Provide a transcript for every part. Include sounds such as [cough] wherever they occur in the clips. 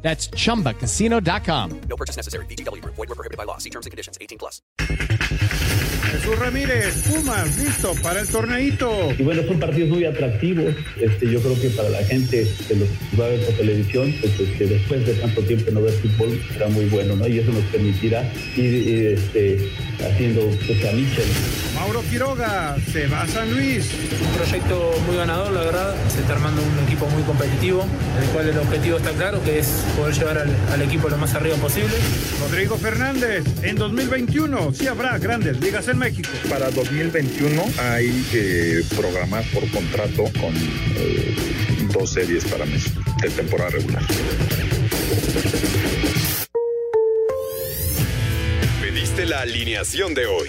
That's chumbacasino.com. No purchase necessary. BGW. Void were prohibited by law. See terms and conditions. 18 plus. Jesús Ramírez, Pumas, listo para el torneito. Y bueno, son partidos muy atractivos. Este, yo creo que para la gente que los va a ver por televisión, pues este, después de tanto tiempo no ver fútbol, será muy bueno, ¿no? Y eso nos permitirá ir, ir, este, haciendo pues, a Michel. Mauro Quiroga, se va a San Luis. Un proyecto muy ganador, la verdad. Se está armando un equipo muy competitivo, en el cual el objetivo está claro, que es poder llevar al, al equipo lo más arriba posible. Rodrigo Fernández, en 2021 sí habrá grandes ligas en México. Para 2021 hay que programar por contrato con eh, dos series para México de temporada regular. Pediste la alineación de hoy.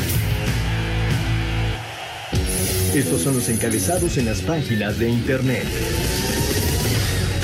Estos son los encabezados en las páginas de internet.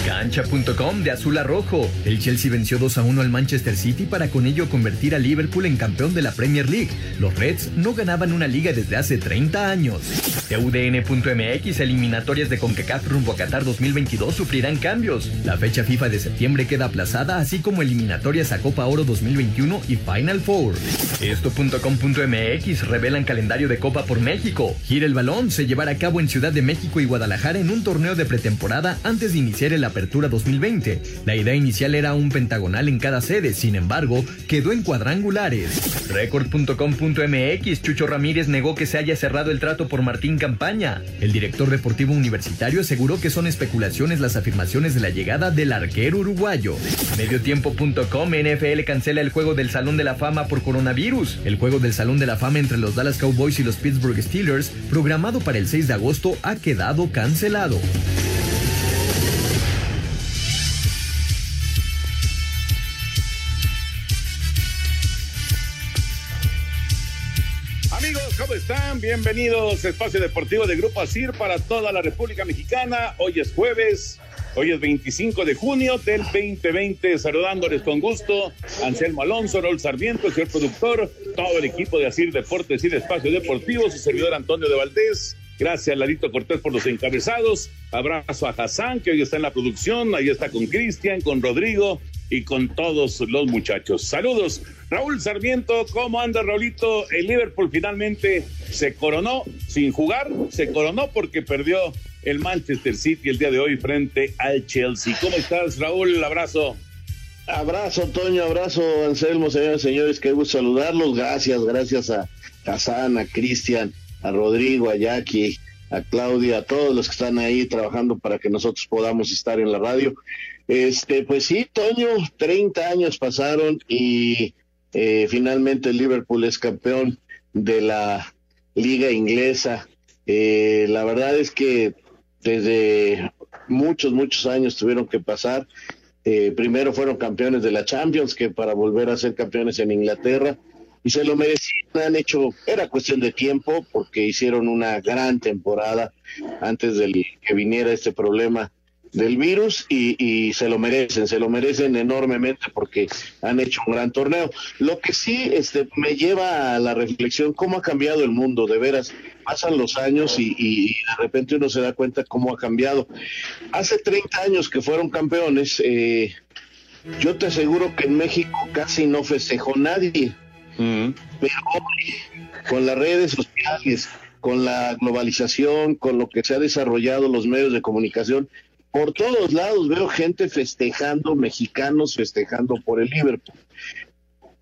Cancha.com de azul a rojo. El Chelsea venció 2 a 1 al Manchester City para con ello convertir a Liverpool en campeón de la Premier League. Los Reds no ganaban una liga desde hace 30 años. TUDN.mx eliminatorias de CONCACAF rumbo a Qatar 2022 sufrirán cambios. La fecha FIFA de septiembre queda aplazada, así como eliminatorias a Copa Oro 2021 y Final Four. Esto.com.mx revelan calendario de Copa por México. Gira el balón se llevará a cabo en Ciudad de México y Guadalajara en un torneo de pretemporada antes de iniciar el Apertura 2020. La idea inicial era un pentagonal en cada sede, sin embargo, quedó en cuadrangulares. Record.com.mx Chucho Ramírez negó que se haya cerrado el trato por Martín Campaña. El director deportivo universitario aseguró que son especulaciones las afirmaciones de la llegada del arquero uruguayo. Mediotiempo.com NFL cancela el juego del Salón de la Fama por coronavirus. El juego del Salón de la Fama entre los Dallas Cowboys y los Pittsburgh Steelers, programado para el 6 de agosto, ha quedado cancelado. ¿Cómo están? Bienvenidos a Espacio Deportivo de Grupo ASIR para toda la República Mexicana. Hoy es jueves, hoy es 25 de junio del 2020. Saludándoles con gusto, Anselmo Alonso, Raúl Sarmiento, señor productor, todo el equipo de ASIR Deportes y de Espacio Deportivo, su servidor Antonio de Valdés. Gracias, Larito Cortés, por los encabezados. Abrazo a Hassan, que hoy está en la producción. Ahí está con Cristian, con Rodrigo y con todos los muchachos. Saludos. Raúl Sarmiento, ¿cómo anda Raulito? El Liverpool finalmente se coronó sin jugar, se coronó porque perdió el Manchester City el día de hoy frente al Chelsea. ¿Cómo estás, Raúl? Abrazo. Abrazo, Toño, abrazo, Anselmo, señores, señores, qué gusto saludarlos. Gracias, gracias a Hassan, a Cristian, a Rodrigo, a Jackie, a Claudia, a todos los que están ahí trabajando para que nosotros podamos estar en la radio. Este, pues sí, Toño, 30 años pasaron y eh, finalmente Liverpool es campeón de la liga inglesa. Eh, la verdad es que desde muchos, muchos años tuvieron que pasar. Eh, primero fueron campeones de la Champions, que para volver a ser campeones en Inglaterra, y se lo merecían, han hecho, era cuestión de tiempo, porque hicieron una gran temporada antes de que viniera este problema del virus y, y, se lo merecen, se lo merecen enormemente porque han hecho un gran torneo. Lo que sí este, me lleva a la reflexión, cómo ha cambiado el mundo, de veras, pasan los años y, y, de repente uno se da cuenta cómo ha cambiado. Hace 30 años que fueron campeones, eh, yo te aseguro que en México casi no festejó nadie, mm. pero hoy, con las redes sociales, con la globalización, con lo que se ha desarrollado los medios de comunicación, por todos lados veo gente festejando, mexicanos festejando por el Liverpool.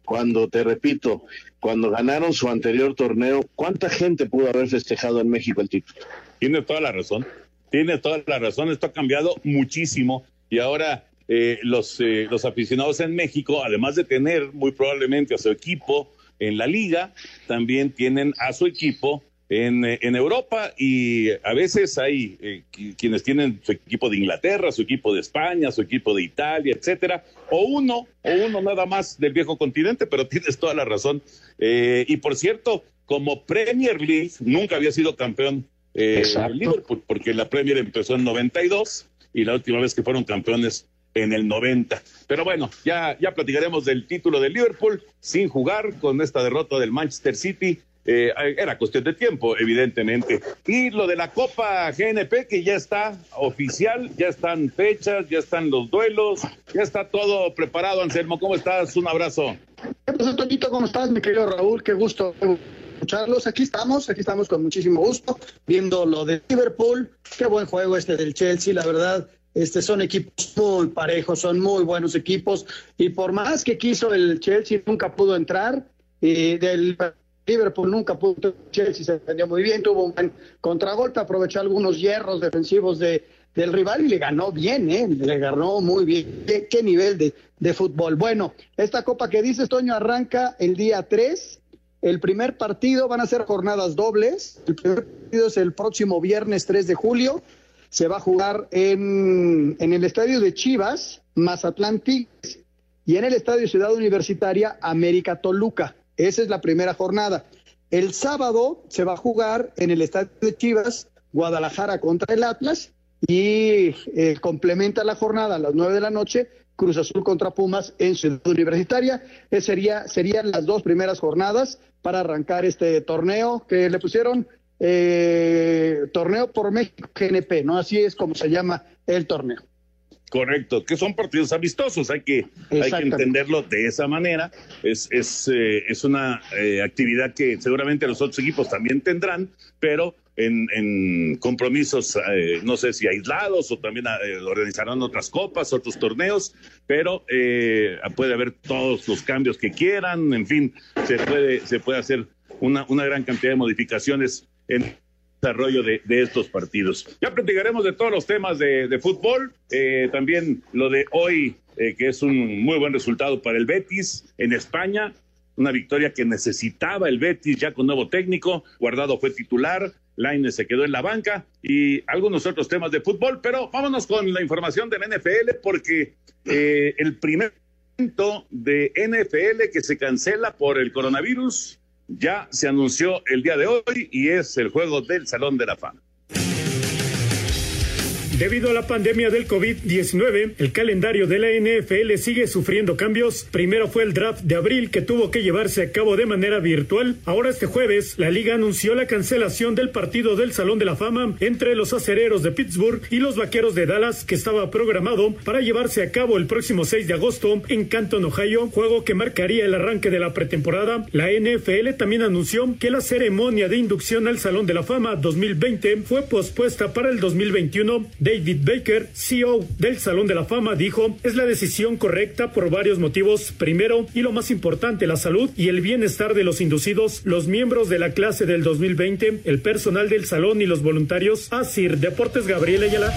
cuando, te repito, cuando ganaron su anterior torneo, ¿cuánta gente pudo haber festejado en México el título? Tiene toda la razón, tiene toda la razón, esto ha cambiado muchísimo y ahora eh, los, eh, los aficionados en México, además de tener muy probablemente a su equipo en la liga, también tienen a su equipo en, en Europa y a veces hay eh, qui- quienes tienen su equipo de Inglaterra, su equipo de España, su equipo de Italia, etcétera, o uno, o uno nada más del viejo continente, pero [laughs] tienes toda la razón. Eh, y por cierto, como Premier League nunca había sido campeón eh. Liverpool, porque la Premier empezó en 92 y la última vez que fueron campeones en el 90. Pero bueno, ya, ya platicaremos del título de Liverpool sin jugar con esta derrota del Manchester City. Eh, era cuestión de tiempo, evidentemente. Y lo de la Copa GNP, que ya está oficial, ya están fechas, ya están los duelos, ya está todo preparado. Anselmo, ¿cómo estás? Un abrazo. ¿Qué pasa, Toñito? ¿Cómo estás, mi querido Raúl? Qué gusto escucharlos. Aquí estamos, aquí estamos con muchísimo gusto, viendo lo de Liverpool. Qué buen juego este del Chelsea, la verdad. Este son equipos muy parejos, son muy buenos equipos. Y por más que quiso el Chelsea, nunca pudo entrar. Y del Liverpool nunca pudo. Chelsea se defendió muy bien, tuvo un buen contragolpe, aprovechó algunos hierros defensivos de, del rival y le ganó bien, ¿eh? Le ganó muy bien. ¿Qué, qué nivel de, de fútbol? Bueno, esta copa que dices, Toño, arranca el día 3. El primer partido van a ser jornadas dobles. El primer partido es el próximo viernes 3 de julio. Se va a jugar en, en el estadio de Chivas, Mazatlán Tigres, y en el estadio Ciudad Universitaria, América Toluca. Esa es la primera jornada. El sábado se va a jugar en el estadio de Chivas, Guadalajara contra el Atlas, y eh, complementa la jornada a las nueve de la noche, Cruz Azul contra Pumas en Ciudad Universitaria. Esa sería, serían las dos primeras jornadas para arrancar este torneo que le pusieron eh, Torneo por México GNP, ¿no? Así es como se llama el torneo. Correcto, que son partidos amistosos, hay que, hay que entenderlo de esa manera. Es, es, eh, es una eh, actividad que seguramente los otros equipos también tendrán, pero en, en compromisos, eh, no sé si aislados o también eh, organizarán otras copas, otros torneos, pero eh, puede haber todos los cambios que quieran, en fin, se puede, se puede hacer una, una gran cantidad de modificaciones en desarrollo de, estos partidos. Ya platicaremos de todos los temas de, de fútbol, eh, también lo de hoy, eh, que es un muy buen resultado para el Betis en España, una victoria que necesitaba el Betis ya con nuevo técnico, Guardado fue titular, Laine se quedó en la banca y algunos otros temas de fútbol, pero vámonos con la información del NFL porque eh, el primer evento de NFL que se cancela por el coronavirus ya se anunció el día de hoy y es el juego del Salón de la Fama. Debido a la pandemia del COVID-19, el calendario de la NFL sigue sufriendo cambios. Primero fue el draft de abril que tuvo que llevarse a cabo de manera virtual. Ahora este jueves, la liga anunció la cancelación del partido del Salón de la Fama entre los acereros de Pittsburgh y los vaqueros de Dallas que estaba programado para llevarse a cabo el próximo 6 de agosto en Canton, Ohio, juego que marcaría el arranque de la pretemporada. La NFL también anunció que la ceremonia de inducción al Salón de la Fama 2020 fue pospuesta para el 2021. David Baker, CEO del Salón de la Fama, dijo, es la decisión correcta por varios motivos. Primero, y lo más importante, la salud y el bienestar de los inducidos, los miembros de la clase del 2020, el personal del salón y los voluntarios. Asir Deportes Gabriel Ayala.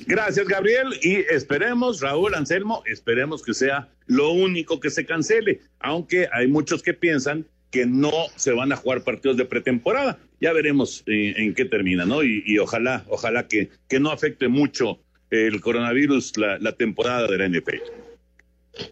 Gracias, Gabriel. Y esperemos, Raúl Anselmo, esperemos que sea lo único que se cancele, aunque hay muchos que piensan que no se van a jugar partidos de pretemporada. Ya veremos eh, en qué termina, ¿no? Y, ojalá, ojalá que, que no afecte mucho el coronavirus la, temporada de la NFL.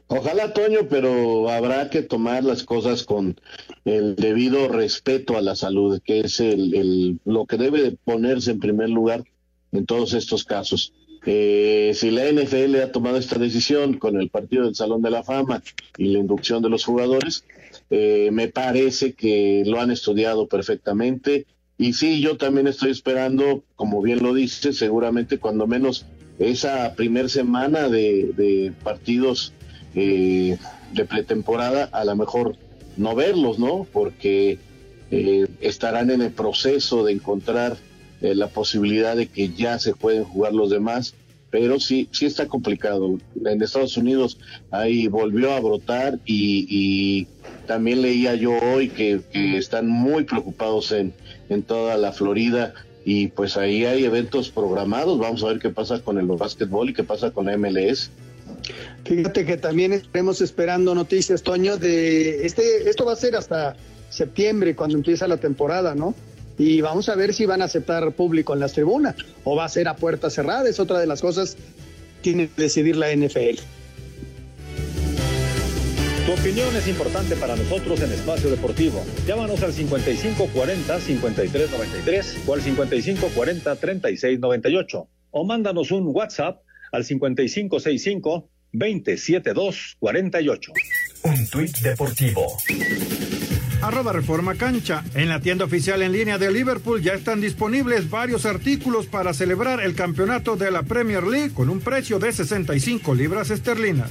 Ojalá, Toño, pero habrá que tomar las cosas con el debido respeto a la salud, que es el, lo que debe de ponerse en primer lugar en todos estos casos. Eh, si la NFL ha tomado esta decisión con el partido del Salón de la Fama y la inducción de los jugadores, eh, me parece que lo han estudiado perfectamente. Y sí, yo también estoy esperando, como bien lo dice, seguramente cuando menos esa primer semana de, partidos eh, de pretemporada, a lo mejor no verlos, ¿no? Porque eh, estarán en el proceso de encontrar eh, la posibilidad de que ya se pueden jugar los demás, pero sí, sí está complicado. En Estados Unidos ahí volvió a brotar y, también leía yo hoy que, están muy preocupados en, en toda la Florida y pues ahí hay eventos programados. Vamos a ver qué pasa con el básquetbol y qué pasa con la MLS. Fíjate que también estaremos esperando noticias, Toño, de este, esto va a ser hasta septiembre cuando empieza la temporada, ¿no? Y vamos a ver si van a aceptar público en las tribunas o va a ser a puerta cerrada, es otra de las cosas que tiene que decidir la NFL. Tu opinión es importante para nosotros en Espacio Deportivo. Llámanos al 5540-5393 o al 5540-3698 o mándanos un WhatsApp al 5565 27248. Un tuit deportivo. Arroba Reforma Cancha. En la tienda oficial en línea de Liverpool ya están disponibles varios artículos para celebrar el campeonato de la Premier League con un precio de 65 libras esterlinas.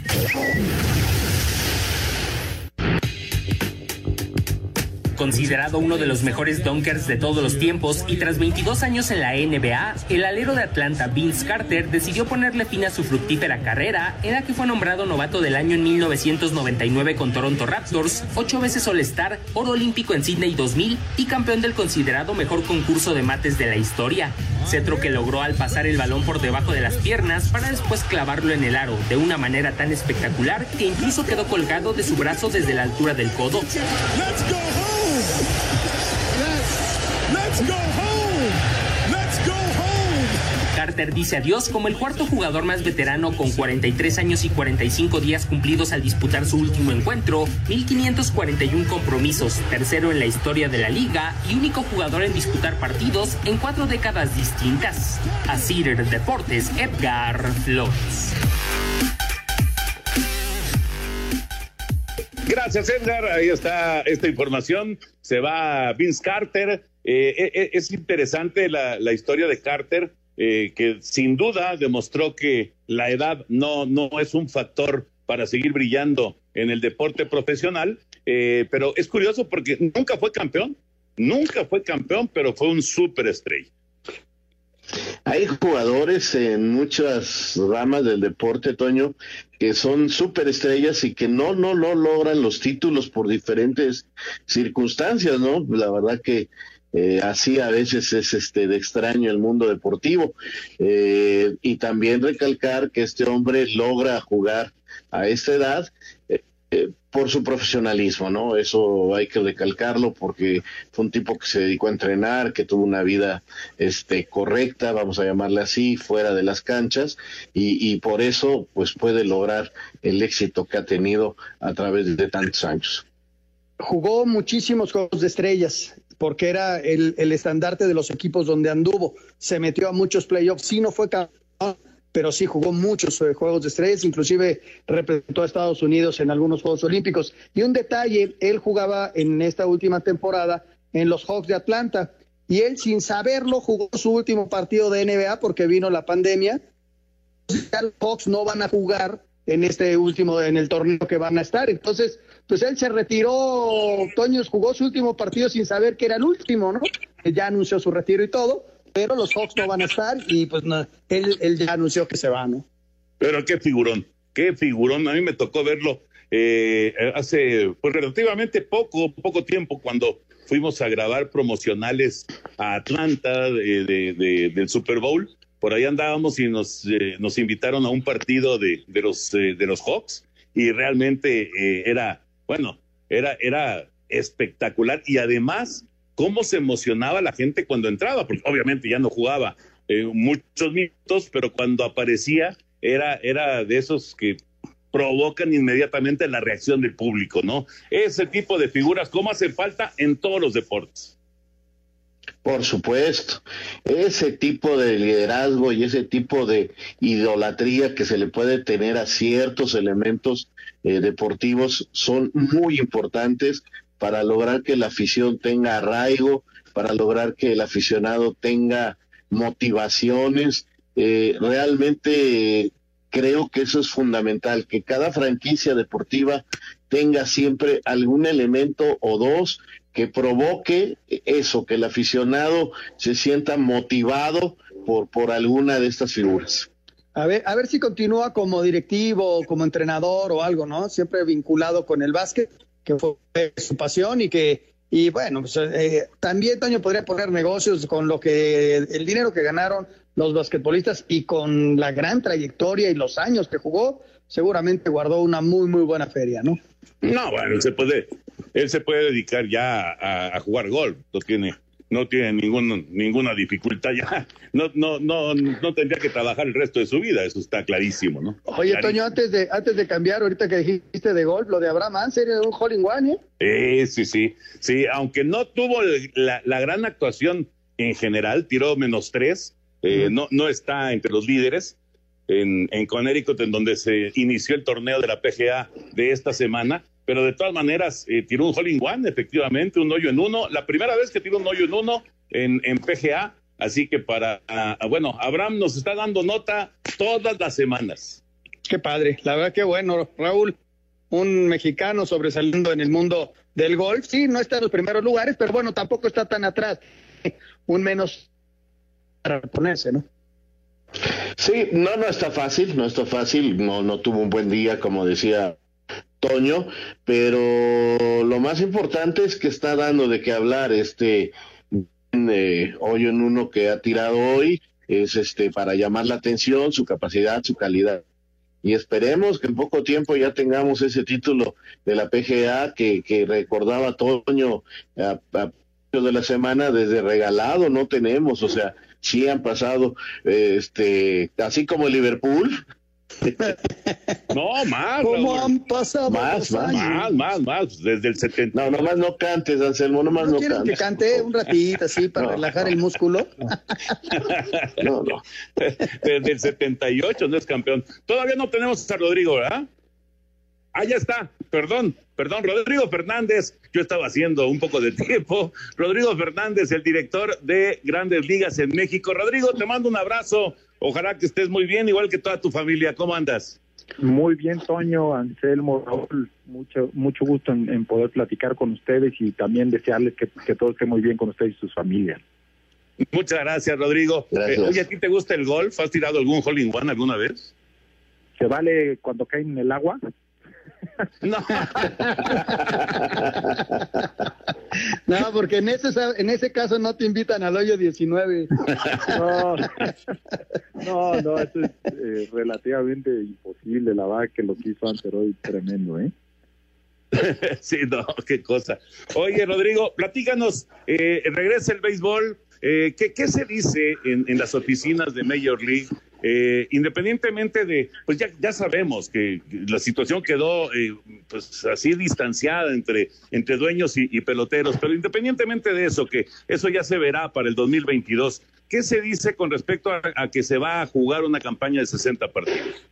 Considerado uno de los mejores dunkers de todos los tiempos y tras 22 años en la NBA, el alero de Atlanta Vince Carter decidió ponerle fin a su fructífera carrera en la que fue nombrado novato del año en 1999 con Toronto Raptors, ocho veces All-Star, oro olímpico en Sydney 2000 y campeón del considerado mejor concurso de mates de la historia. Cetro que logró al pasar el balón por debajo de las piernas para después clavarlo en el aro de una manera tan espectacular que incluso quedó colgado de su brazo desde la altura del codo. Carter dice adiós como el cuarto jugador más veterano con 43 años y 45 días cumplidos al disputar su último encuentro, 1541 compromisos, tercero en la historia de la liga y único jugador en disputar partidos en cuatro décadas distintas. Así Deportes, Edgar Flores. Gracias, Edgar. Ahí está esta información. Se va Vince Carter. Eh, eh, eh, es interesante la, historia de Carter, que sin duda demostró que la edad no, no es un factor para seguir brillando en el deporte profesional. pero es curioso porque nunca fue campeón. Nunca fue campeón, pero fue un superestrella. Hay jugadores en muchas ramas del deporte, Toño, que son superestrellas y que no, no, no logran los títulos por diferentes circunstancias, ¿no? La verdad que eh, así a veces es este de extraño el mundo deportivo. Eh, y también recalcar que este hombre logra jugar a esta edad. Eh, eh, por su profesionalismo, ¿no? Eso hay que recalcarlo porque fue un tipo que se dedicó a entrenar, que tuvo una vida este, correcta, vamos a llamarle así, fuera de las canchas, y, por eso pues puede lograr el éxito que ha tenido a través de tantos años. Jugó muchísimos juegos de estrellas, porque era el, el estandarte de los equipos donde anduvo. Se metió a muchos playoffs, sí no fue campeón pero sí jugó muchos Juegos de Estrellas, inclusive representó a Estados Unidos en algunos Juegos Olímpicos. Y un detalle, él jugaba en esta última temporada en los Hawks de Atlanta y él sin saberlo jugó su último partido de NBA porque vino la pandemia. Los Hawks no van a jugar en este último, en el torneo que van a estar. Entonces, pues él se retiró, Toño jugó su último partido sin saber que era el último, ¿no? Ya anunció su retiro y todo pero los Hawks no van a estar y pues él, ya anunció que se va, ¿no? Pero qué figurón, qué figurón. A mí me tocó verlo eh, hace pues relativamente poco, poco tiempo cuando fuimos a grabar promocionales a Atlanta de, del Super Bowl. Por ahí andábamos y nos, eh, nos invitaron a un partido de, de, los, eh, de los Hawks y realmente era, bueno, era, era espectacular y además cómo se emocionaba la gente cuando entraba, porque obviamente ya no jugaba eh, muchos minutos, pero cuando aparecía era, era de esos que provocan inmediatamente la reacción del público, ¿no? Ese tipo de figuras, ¿cómo hace falta en todos los deportes? Por supuesto, ese tipo de liderazgo y ese tipo de idolatría que se le puede tener a ciertos elementos eh, deportivos son muy importantes para lograr que la afición tenga arraigo, para lograr que el aficionado tenga motivaciones. Eh, realmente creo que eso es fundamental, que cada franquicia deportiva tenga siempre algún elemento o dos que provoque eso, que el aficionado se sienta motivado por, por alguna de estas figuras. A ver, a ver si continúa como directivo, como entrenador o algo, ¿no? Siempre vinculado con el básquet, que fue su pasión y que, y bueno, pues, eh, también Toño podría poner negocios con lo que, el dinero que ganaron los basquetbolistas y con la gran trayectoria y los años que jugó, seguramente guardó una muy, muy buena feria, ¿no? No, bueno, él se puede, él se puede dedicar ya a, jugar golf, no tiene, no tiene ningún, ninguna dificultad ya, no, no, no, no tendría que trabajar el resto de su vida, eso está clarísimo, ¿no? Oye, Clarísimo. Toño, antes de, antes de cambiar, ahorita que dijiste de golf, lo de Abraham Anser era un hole in one, ¿eh? Eh, sí, sí, sí, aunque no tuvo la, la gran actuación en general, tiró menos tres, eh, no, no está entre los líderes en, en Connecticut, en donde se inició el torneo de la PGA de esta semana, pero de todas maneras eh, tiró un hole in one, efectivamente, un hoyo en uno, la primera vez que tiró un hoyo en uno en, en PGA, así que para, ah, bueno, Abraham nos está dando nota todas las semanas. Qué padre, la verdad que bueno, Raúl, un mexicano sobresaliendo en el mundo del golf, sí, no está en los primeros lugares, pero bueno, tampoco está tan atrás, [laughs] un menos para ponerse, ¿no? Sí, no, no está fácil, no está fácil, no, no tuvo un buen día, como decía Toño, pero lo más importante es que está dando de qué hablar este eh, hoyo en uno que ha tirado hoy, es este para llamar la atención, su capacidad, su calidad. Y esperemos que en poco tiempo ya tengamos ese título de la PGA que, que recordaba Toño a, a de la semana desde regalado no tenemos, o sea, sí han pasado, eh, este, así como Liverpool. No, más. ¿Cómo Raúl. han pasado Más, más, años? Más, más, más, desde el 70. No, nomás no cantes, Anselmo, nomás ¿No no, quieren que cantes. cante un ratito así [laughs] para No. relajar el músculo? No, no. [laughs] Desde el 78 no es campeón. Todavía no tenemos a Rodrigo, ¿verdad? Ah, ya está. Perdón, perdón. Rodrigo Fernández. Yo estaba haciendo un poco de tiempo. Rodrigo Fernández, el director de Grandes Ligas en México. Rodrigo, te mando un abrazo. Ojalá que estés muy bien, igual que toda tu familia. ¿Cómo andas? Muy bien, Toño, Anselmo, Raúl, mucho, mucho gusto en, en poder platicar con ustedes y también desearles que, que todo esté muy bien con ustedes y sus familias. Muchas gracias, Rodrigo. Gracias. Eh, oye, ¿a ti te gusta el golf? ¿Has tirado algún hole in one alguna vez? ¿Se vale cuando caen en el agua? No. [laughs] No, porque en ese, en ese caso no te invitan al hoyo 19. [laughs] No, no, no, eso es eh, relativamente imposible. La verdad que lo que hizo antes hoy tremendo, ¿eh? [laughs] Sí, no, qué cosa. Oye, Rodrigo, platícanos, eh, regresa el béisbol. eh, ¿qué, qué se dice en, en las oficinas de Major League? Eh, independientemente de, pues ya, ya sabemos que la situación quedó eh, pues así distanciada entre, entre dueños y peloteros, pero independientemente de eso, que eso ya se verá para el 2022, ¿qué se dice con respecto a, que se va a jugar una campaña de 60 partidos?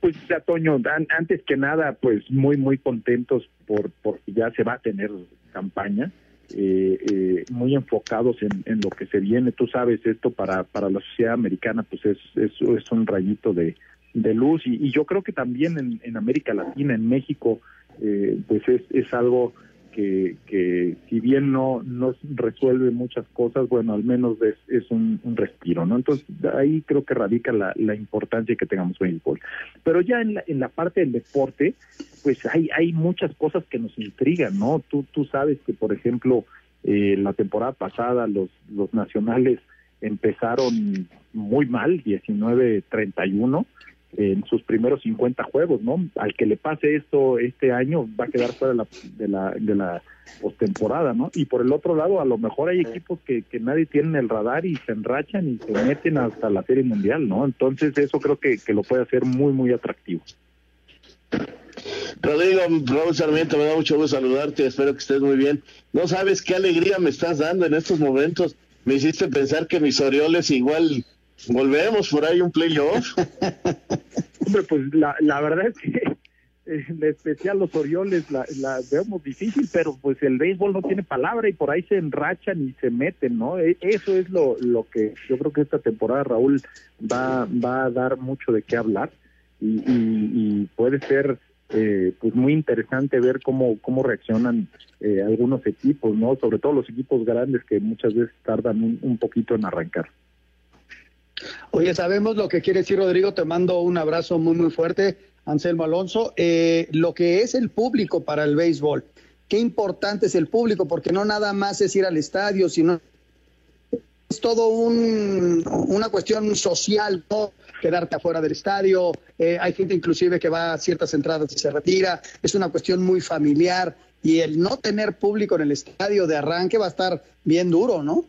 Pues, Toño, an- antes que nada, pues muy, muy contentos por porque ya se va a tener campaña, eh, eh, muy enfocados en, en lo que se viene. Tú sabes, esto para, para la sociedad americana, pues es, es, es un rayito de, de luz y, y yo creo que también en, en América Latina, en México, eh, pues es, es algo que, que si bien no, no resuelve muchas cosas, bueno, al menos es, es un, respiro, ¿no? Entonces ahí creo que radica la, la importancia que tengamos béisbol. Pero ya en la, en la parte del deporte, pues hay, hay muchas cosas que nos intrigan, ¿no? Tú, tú sabes que, por ejemplo, eh, la temporada pasada los, los nacionales empezaron muy mal, 19-31 en sus primeros 50 juegos, ¿no? Al que le pase esto este año va a quedar fuera de la, de la, de la postemporada, ¿no? Y por el otro lado, a lo mejor hay equipos que, que nadie tiene en el radar y se enrachan y se meten hasta la Serie Mundial, ¿no? Entonces eso creo que, que lo puede hacer muy, muy atractivo. Rodrigo, Raúl Sarmiento, me da mucho gusto saludarte, espero que estés muy bien. No sabes qué alegría me estás dando en estos momentos. Me hiciste pensar que mis Orioles igual volvemos por ahí un playoff. [laughs] Hombre, pues la, la verdad es que en especial los Orioles la, la vemos difícil, pero pues el béisbol no tiene palabra y por ahí se enrachan y se meten, ¿no? E- Eso es lo, lo que yo creo que esta temporada Raúl va, va a dar mucho de qué hablar y, y, y puede ser eh, pues muy interesante ver cómo, cómo reaccionan eh, algunos equipos, ¿no? Sobre todo los equipos grandes que muchas veces tardan un, un poquito en arrancar. Oye, sabemos lo que quiere decir Rodrigo, te mando un abrazo muy, muy fuerte, Anselmo Alonso. Eh, lo que es el público para el béisbol, qué importante es el público, porque no nada más es ir al estadio, sino es todo un, una cuestión social, ¿no? quedarte afuera del estadio, eh, hay gente inclusive que va a ciertas entradas y se retira, es una cuestión muy familiar y el no tener público en el estadio de arranque va a estar bien duro, ¿no?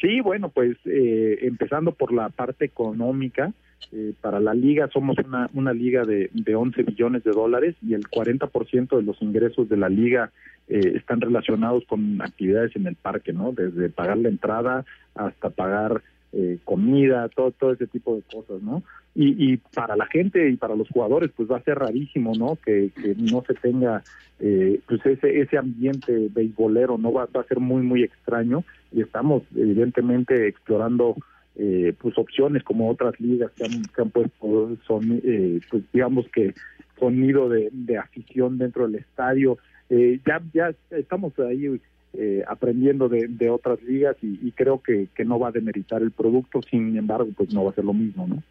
Sí, bueno, pues eh, empezando por la parte económica, eh, para la liga somos una, una liga de, de 11 millones de dólares y el 40% de los ingresos de la liga eh, están relacionados con actividades en el parque, ¿no? Desde pagar la entrada hasta pagar eh, comida, todo, todo ese tipo de cosas, ¿no? Y, y para la gente y para los jugadores, pues va a ser rarísimo, ¿no? Que, que no se tenga eh, pues ese, ese ambiente beisbolero, ¿no? Va, va a ser muy, muy extraño y estamos evidentemente explorando eh, pues opciones como otras ligas que han, que puesto son eh, pues digamos que sonido de, de afición dentro del estadio eh, ya ya estamos ahí eh, aprendiendo de, de, otras ligas y, creo que, no va a demeritar el producto, sin embargo, pues no va a ser lo mismo, ¿no?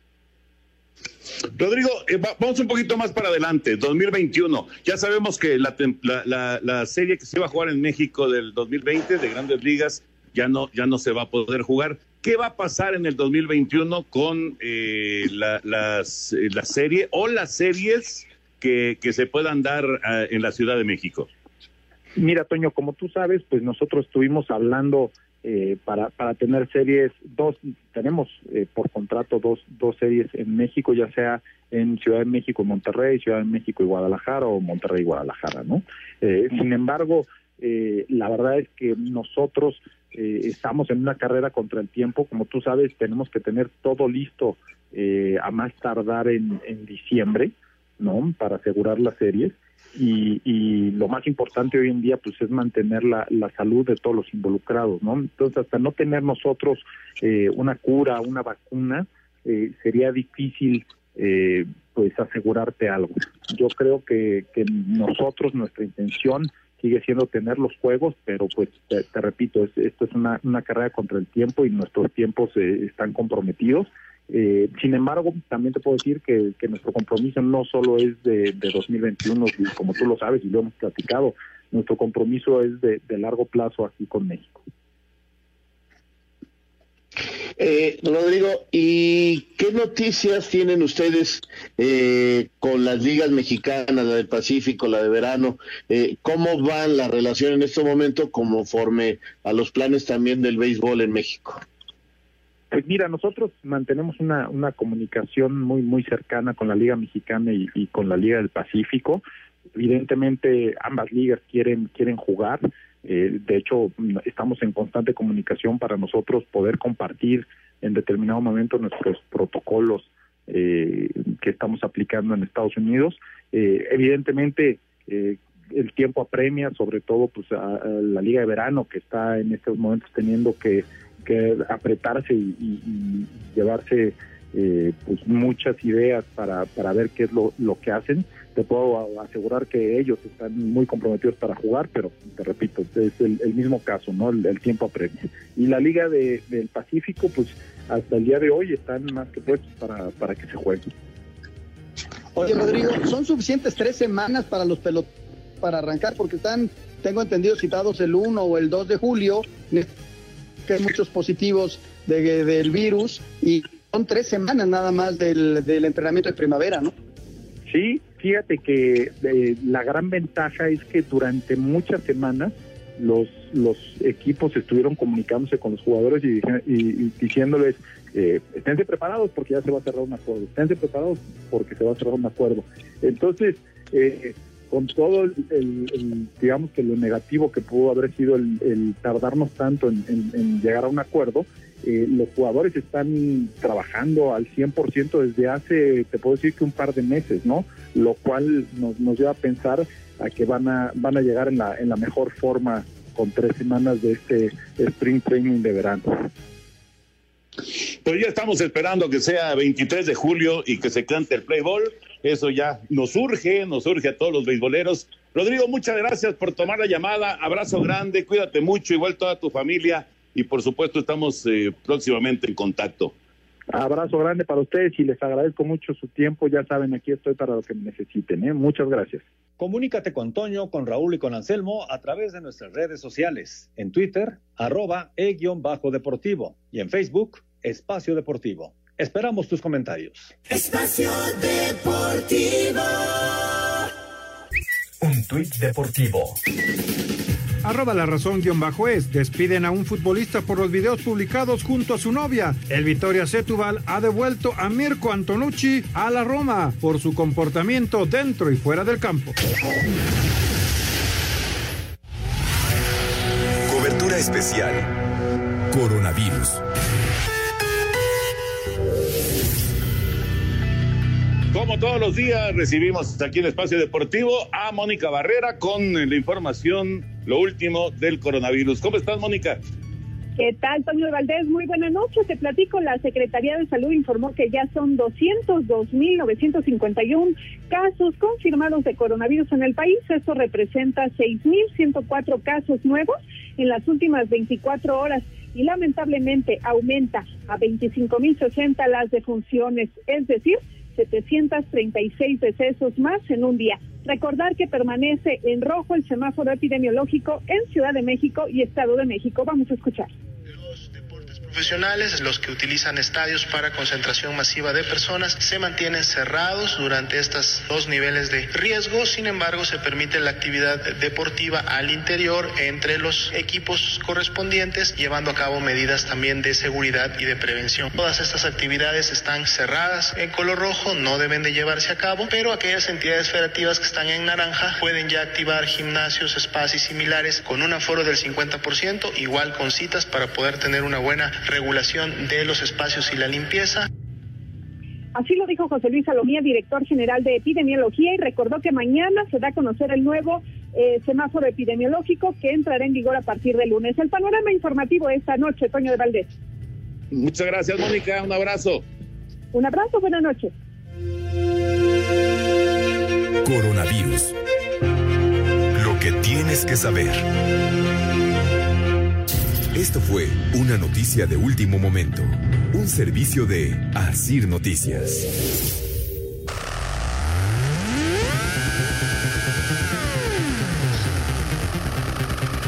Rodrigo, eh, va, vamos un poquito más para adelante, 2021. Ya sabemos que la, la, la, la, serie que se iba a jugar en México del 2020 de grandes ligas ya no, ya no se va a poder jugar. ¿Qué va a pasar en el 2021 con eh, la, las, la serie o las series que, que se puedan dar uh, en la Ciudad de México? Mira, Toño, como tú sabes, pues nosotros estuvimos hablando eh, para, para tener series, dos, tenemos eh, por contrato dos, dos series en México, ya sea en Ciudad de México y Monterrey, Ciudad de México y Guadalajara o Monterrey y Guadalajara, ¿no? Eh, sin embargo, eh, la verdad es que nosotros eh, estamos en una carrera contra el tiempo, como tú sabes, tenemos que tener todo listo eh, a más tardar en, en diciembre, ¿no? Para asegurar las series. Y, y, lo más importante hoy en día pues es mantener la, la, salud de todos los involucrados, ¿no? Entonces hasta no tener nosotros eh, una cura, una vacuna, eh, sería difícil eh, pues asegurarte algo. Yo creo que, que nosotros, nuestra intención sigue siendo tener los juegos, pero pues te, repito, es, esto es una, una, carrera contra el tiempo y nuestros tiempos eh, están comprometidos. Eh, sin embargo, también te puedo decir que, nuestro compromiso no solo es de, de, 2021, como tú lo sabes y lo hemos platicado, nuestro compromiso es de, largo plazo aquí con México. Eh, Rodrigo, ¿y qué noticias tienen ustedes eh, con las ligas mexicanas, la del Pacífico, la de verano? Eh, ¿Cómo va la relación en este momento conforme a los planes también del béisbol en México? Pues mira, nosotros mantenemos una, una comunicación muy muy cercana con la Liga Mexicana y, con la Liga del Pacífico. Evidentemente ambas ligas quieren quieren jugar. Eh, de hecho, estamos en constante comunicación para nosotros poder compartir en determinado momento nuestros protocolos eh, que estamos aplicando en Estados Unidos. Eh, evidentemente, eh, el tiempo apremia, sobre todo pues a, la liga de verano que está en estos momentos teniendo que, que apretarse y, llevarse eh, pues muchas ideas para, para ver qué es lo, lo que hacen. Te puedo asegurar que ellos están muy comprometidos para jugar, pero te repito, es el, el mismo caso, ¿no? El, el, tiempo apremia. Y la Liga de, del Pacífico, pues hasta el día de hoy están más que puestos para, para que se juegue. Oye, Rodrigo, ¿son suficientes tres semanas para los peloteros para arrancar? Porque están, tengo entendido, citados el 1 o el 2 de julio, hay muchos positivos de, del virus y son tres semanas nada más del, del entrenamiento de primavera, ¿no? Sí, fíjate que eh, la gran ventaja es que durante muchas semanas los, los equipos estuvieron comunicándose con los jugadores y, y, y diciéndoles, eh, esténse preparados porque ya se va a cerrar un acuerdo, esténse preparados porque se va a cerrar un acuerdo. Entonces, eh, con todo el, digamos que lo negativo que pudo haber sido el, tardarnos tanto en, en, en, llegar a un acuerdo, eh, los jugadores están trabajando al 100% desde hace, te puedo decir que un par de meses, ¿no? Lo cual nos, nos lleva a pensar a que van a, van a llegar en la, en la mejor forma con tres semanas de este Spring Training de verano. Pues ya estamos esperando que sea 23 de julio y que se cante el play ball. Eso ya nos urge, nos urge a todos los beisboleros. Rodrigo, muchas gracias por tomar la llamada. Abrazo grande, cuídate mucho, igual toda tu familia. Y por supuesto, estamos eh, próximamente en contacto. Abrazo grande para ustedes y les agradezco mucho su tiempo. Ya saben, aquí estoy para lo que necesiten. ¿eh? Muchas gracias. Comunícate con Toño, con Raúl y con Anselmo a través de nuestras redes sociales. En Twitter, arroba e-deportivo y en Facebook, Espacio Deportivo. Esperamos tus comentarios. Espacio Deportivo. Un tuit deportivo. Arroba la razón guion bajo es. Despiden a un futbolista por los videos publicados junto a su novia. El Victoria Setúbal ha devuelto a Mirko Antonucci a la Roma por su comportamiento dentro y fuera del campo. Cobertura especial. Coronavirus. Como todos los días, recibimos aquí en Espacio Deportivo a Mónica Barrera con la información, lo último del coronavirus. ¿Cómo estás, Mónica? ¿Qué tal, Toño Valdés? Muy buena noche. Te platico, la Secretaría de Salud informó que ya son 202.951 casos confirmados de coronavirus en el país. Esto representa 6.104 casos nuevos en las últimas 24 horas y lamentablemente aumenta a 25.060 las defunciones, es decir, 736 decesos más en un día. Recordar que permanece en rojo el semáforo epidemiológico en Ciudad de México y Estado de México. Vamos a escuchar profesionales, los que utilizan estadios para concentración masiva de personas, se mantienen cerrados durante estos dos niveles de riesgo. Sin embargo, se permite la actividad deportiva al interior entre los equipos correspondientes, llevando a cabo medidas también de seguridad y de prevención. Todas estas actividades están cerradas en color rojo, no deben de llevarse a cabo, pero aquellas entidades federativas que están en naranja pueden ya activar gimnasios, espacios similares con un aforo del 50%, igual con citas para poder tener una buena regulación de los espacios y la limpieza. Así lo dijo José Luis Salomía, director general de epidemiología, y recordó que mañana se da a conocer el nuevo eh, semáforo epidemiológico que entrará en vigor a partir del lunes. El panorama informativo esta noche, Toño de Valdés. Muchas gracias, Mónica. Un abrazo. Un abrazo, buenas noches. Coronavirus. Lo que tienes que saber. Esto fue una noticia de último momento, un servicio de Asir Noticias.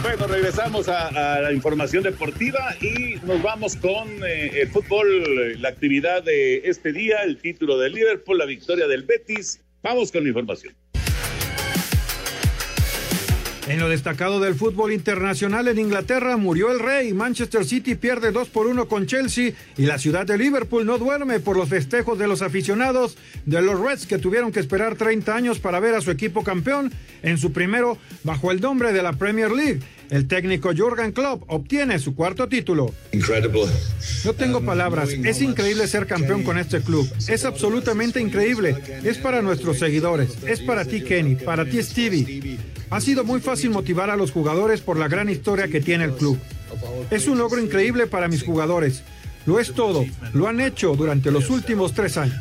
Bueno, regresamos a, la información deportiva y nos vamos con eh, el fútbol, la actividad de este día, el título del Liverpool, la victoria del Betis. Vamos con la información. En lo destacado del fútbol internacional en Inglaterra murió el rey. Manchester City pierde 2 por 1 con Chelsea y la ciudad de Liverpool no duerme por los festejos de los aficionados de los Reds que tuvieron que esperar 30 años para ver a su equipo campeón en su primero bajo el nombre de la Premier League. El técnico Jurgen Klopp obtiene su cuarto título. No tengo um, palabras. Es increíble ser campeón con este club. Es absolutamente increíble. Es para nuestros seguidores. Es para ti, Kenny. Para ti, Stevie. Ha sido muy fácil motivar a los jugadores por la gran historia que tiene el club. Es un logro increíble para mis jugadores. Lo es todo. Lo han hecho durante los últimos tres años.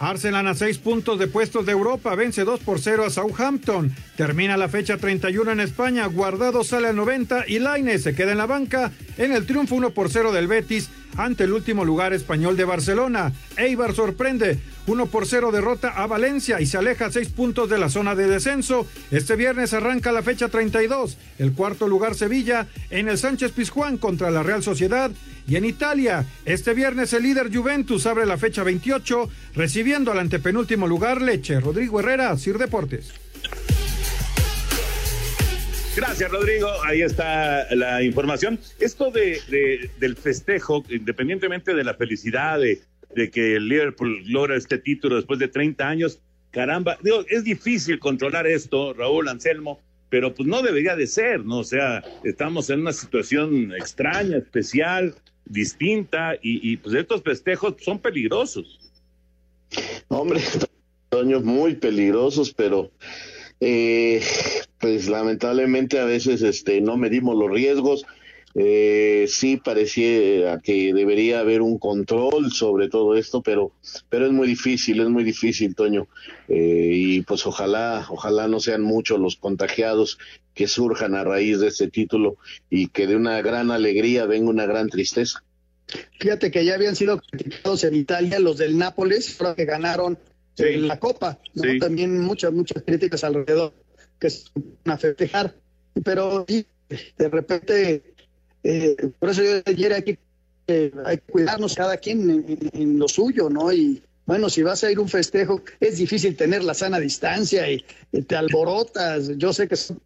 Arsenal a seis puntos de puestos de Europa vence 2 por 0 a Southampton. Termina la fecha 31 en España. Guardado sale al 90 y Laine se queda en la banca en el triunfo 1 por 0 del Betis ante el último lugar español de Barcelona. Eibar sorprende 1 por 0 derrota a Valencia y se aleja 6 puntos de la zona de descenso. Este viernes arranca la fecha 32. El cuarto lugar Sevilla en el Sánchez Pizjuán contra la Real Sociedad. Y en Italia, este viernes el líder Juventus abre la fecha 28 recibiendo al antepenúltimo lugar Leche. Rodrigo Herrera, Sir Deportes. Gracias, Rodrigo. Ahí está la información. Esto de, del festejo, independientemente de la felicidad de, de, que el Liverpool logra este título después de 30 años, caramba, digo, es difícil controlar esto, Raúl Anselmo, pero pues no debería de ser, ¿no? O sea, estamos en una situación extraña, especial, distinta, y, y pues estos festejos son peligrosos. Hombre, años muy peligrosos, pero eh, pues lamentablemente a veces este no medimos los riesgos Eh, sí parecía que debería haber un control sobre todo esto, pero, pero es muy difícil, es muy difícil, Toño. Eh, y pues ojalá, ojalá no sean muchos los contagiados que surjan a raíz de este título y que de una gran alegría venga una gran tristeza. Fíjate que ya habían sido criticados en Italia los del Nápoles, que ganaron eh, la Copa, ¿no? Sí. También muchas, muchas críticas alrededor que se van a festejar. Pero sí, de repente, eh, por eso yo ayer hay que, eh, hay que cuidarnos cada quien en, en- en lo suyo, ¿no? Y bueno, si vas a ir a un festejo, es difícil tener la sana distancia y, y te alborotas. Yo sé que son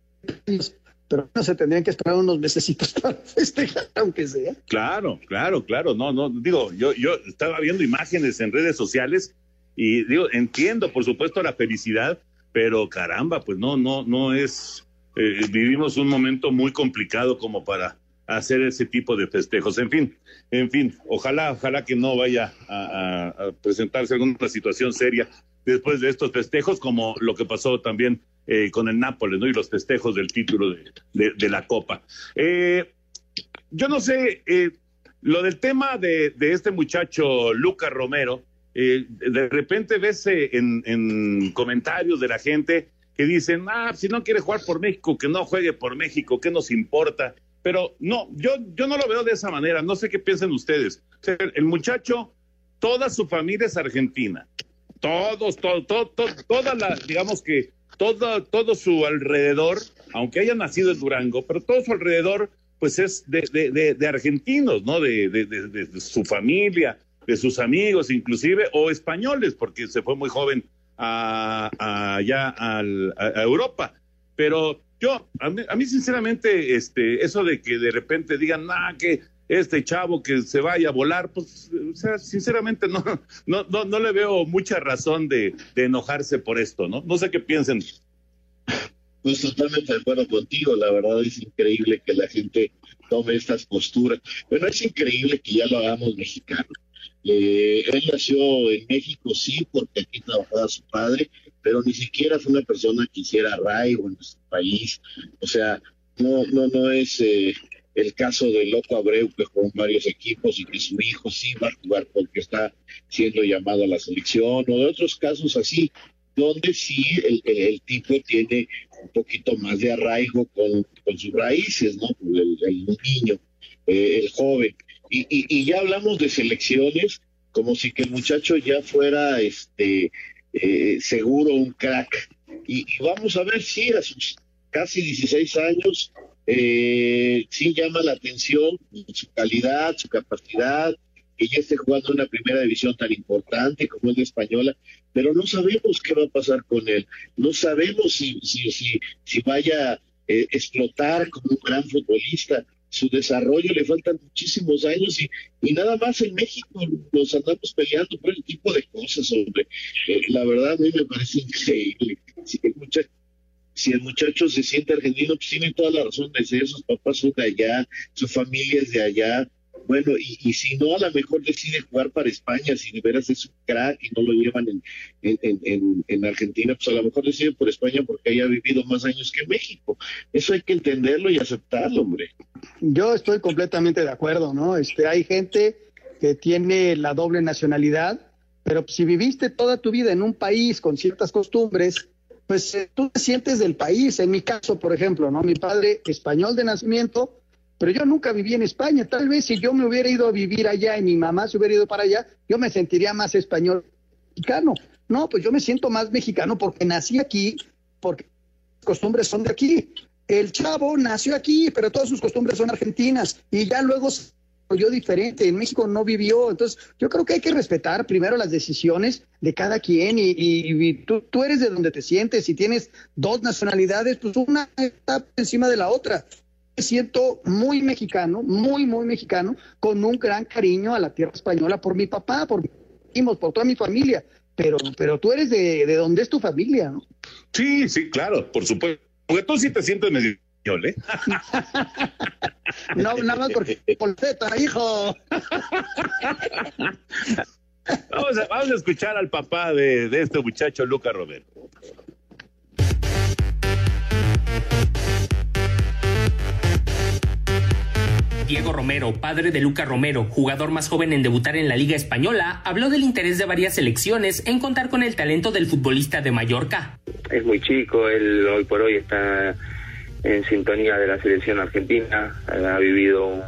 pero no se tendrían que esperar unos mesecitos [laughs] para festejar, aunque sea. Claro, claro, claro. No, no, digo, yo, yo estaba viendo imágenes en redes sociales y digo, entiendo, por supuesto, la felicidad, pero caramba, pues no, no, no es. eh, vivimos un momento muy complicado como para hacer ese tipo de festejos. En fin, en fin, ojalá, ojalá que no vaya a, presentarse alguna situación seria después de estos festejos, como lo que pasó también eh, con el Nápoles, ¿no? Y los festejos del título de, de- de la Copa. Eh, yo no sé, eh, lo del tema de, de este muchacho Lucas Romero, eh, de repente ves eh, en, en comentarios de la gente que dicen, ah, si no quiere jugar por México, que no juegue por México, ¿qué nos importa? Pero no, yo, yo no lo veo de esa manera, no sé qué piensen ustedes. El muchacho, toda su familia es argentina, todos, todo, todo, todo- digamos que todo, todo su alrededor, aunque haya nacido en Durango, pero todo su alrededor, pues es de, de, de- de argentinos, ¿no? De su familia, de sus amigos, inclusive, o españoles, porque se fue muy joven a, a- allá al- a, Europa. Pero yo, a mí, sinceramente, este, eso de que de repente digan, ah, que este chavo que se vaya a volar, pues, o sea, sinceramente no, [laughs] no, no, no le veo mucha razón de, de enojarse por esto, ¿no? No sé qué piensen. Pues totalmente de acuerdo contigo, la verdad es increíble que la gente tome estas posturas. Bueno, es increíble que ya lo hagamos mexicano. Eh, él nació en México, sí, porque aquí trabajaba su padre, pero ni siquiera fue una persona que hiciera arraigo en nuestro país. O sea, no, no, no es eh, el caso de Loco Abreu que jugó en varios equipos y que su hijo sí va a jugar porque está siendo llamado a la selección, o de otros casos así, donde sí el, tipo tiene un poquito más de arraigo con, con sus raíces, ¿no? El, el niño, eh, el joven. Y, ya hablamos de selecciones como si que el muchacho ya fuera este eh, seguro un crack. Y, vamos a ver si a sus casi 16 años eh, sí llama la atención su calidad, su capacidad, que ya esté jugando una primera división tan importante como es la española, pero no sabemos qué va a pasar con él, no sabemos si, si, si, si vaya a eh, explotar como un gran futbolista, su desarrollo le faltan muchísimos años y, y nada más en México nos andamos peleando por el tipo de cosas, hombre. Eh, la verdad a mí me parece increíble. Si el, muchacho, si el muchacho se siente argentino, pues tiene toda la razón de ser, sus papás son de allá, su familia es de allá. Bueno, y, y si no, a lo mejor decide jugar para España, si de veras es un crack y no lo llevan en, en, en, en, en Argentina, pues a lo mejor decide por España porque haya vivido más años que México. Eso hay que entenderlo y aceptarlo, hombre. Yo estoy completamente de acuerdo, ¿no? Este, hay gente que tiene la doble nacionalidad, pero si viviste toda tu vida en un país con ciertas costumbres, pues eh, tú te sientes del país. En mi caso, por ejemplo, ¿no? Mi padre español de nacimiento, pero yo nunca viví en España. Tal vez si yo me hubiera ido a vivir allá y mi mamá se hubiera ido para allá, yo me sentiría más español mexicano. No, pues yo me siento más mexicano porque nací aquí, porque las costumbres son de aquí. El chavo nació aquí, pero todas sus costumbres son argentinas y ya luego se yo diferente. En México no vivió. Entonces, yo creo que hay que respetar primero las decisiones de cada quien y, y- tú, tú eres de donde te sientes. Si tienes dos nacionalidades, pues una está encima de la otra. Me siento muy mexicano, muy, muy mexicano, con un gran cariño a la tierra española por mi papá, por mis por toda mi familia. Pero, pero tú eres de, de donde es tu familia, ¿no? Sí, sí, claro, por supuesto. Porque tú sí te sientes medio ¿eh? [laughs] No, nada más porque [laughs] Polfeta, hijo. Vamos a, vamos a escuchar al papá de, de este muchacho, Lucas Romero. Diego Romero, padre de Luca Romero, jugador más joven en debutar en la Liga Española, habló del interés de varias selecciones en contar con el talento del futbolista de Mallorca. Es muy chico, él hoy por hoy está en sintonía de la selección argentina, ha vivido un,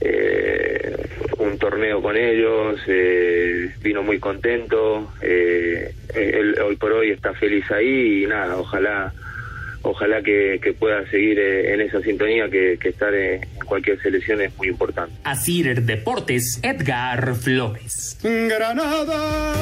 eh, un torneo con ellos, eh, vino muy contento, eh, él hoy por hoy está feliz ahí y nada, ojalá ojalá que, que pueda seguir eh, en esa sintonía que, que estar en cualquier selección es muy importante. Asir Deportes, Edgar Flores. Granada.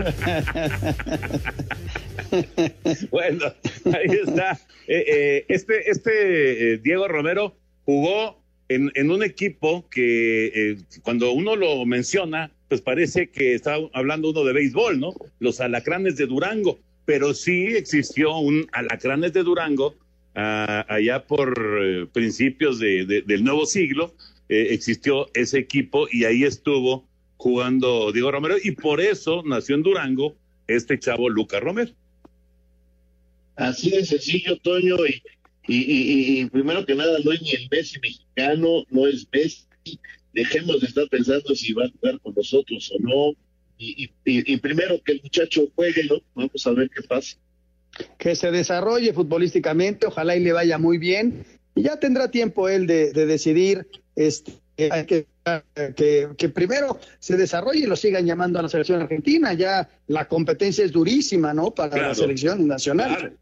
[laughs] bueno, ahí está. Eh, eh, este este eh, Diego Romero jugó en, en un equipo que eh, cuando uno lo menciona, pues parece que está hablando uno de béisbol, ¿no? Los alacranes de Durango. Pero sí existió un alacranes de Durango ah, allá por eh, principios de- de- del nuevo siglo. eh, existió ese equipo y ahí estuvo jugando Diego Romero y por eso nació en Durango este chavo Lucas Romero. Así de sencillo, Toño, y, y, y- y primero que nada, no es ni el Messi mexicano, no es Messi. Dejemos de estar pensando si va a jugar con nosotros o no. Y, y- primero que el muchacho juegue, ¿no? Vamos a ver qué pasa. que se desarrolle futbolísticamente, ojalá y le vaya muy bien. Y ya tendrá tiempo él de, de decidir este, que hay que, que, que primero se desarrolle y lo sigan llamando a la selección argentina. Ya la competencia es durísima, ¿no? Para la selección nacional. Claro,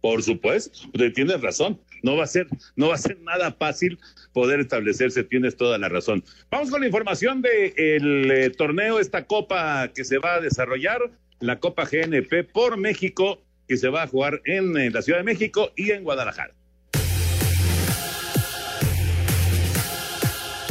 por supuesto, te- tienes razón. No va a ser, no va a ser nada fácil poder establecerse. Tienes toda la razón. Vamos con la información de el eh, torneo, esta copa que se va a desarrollar, la Copa GNP por México, que se va a jugar en, la Ciudad de México y en Guadalajara.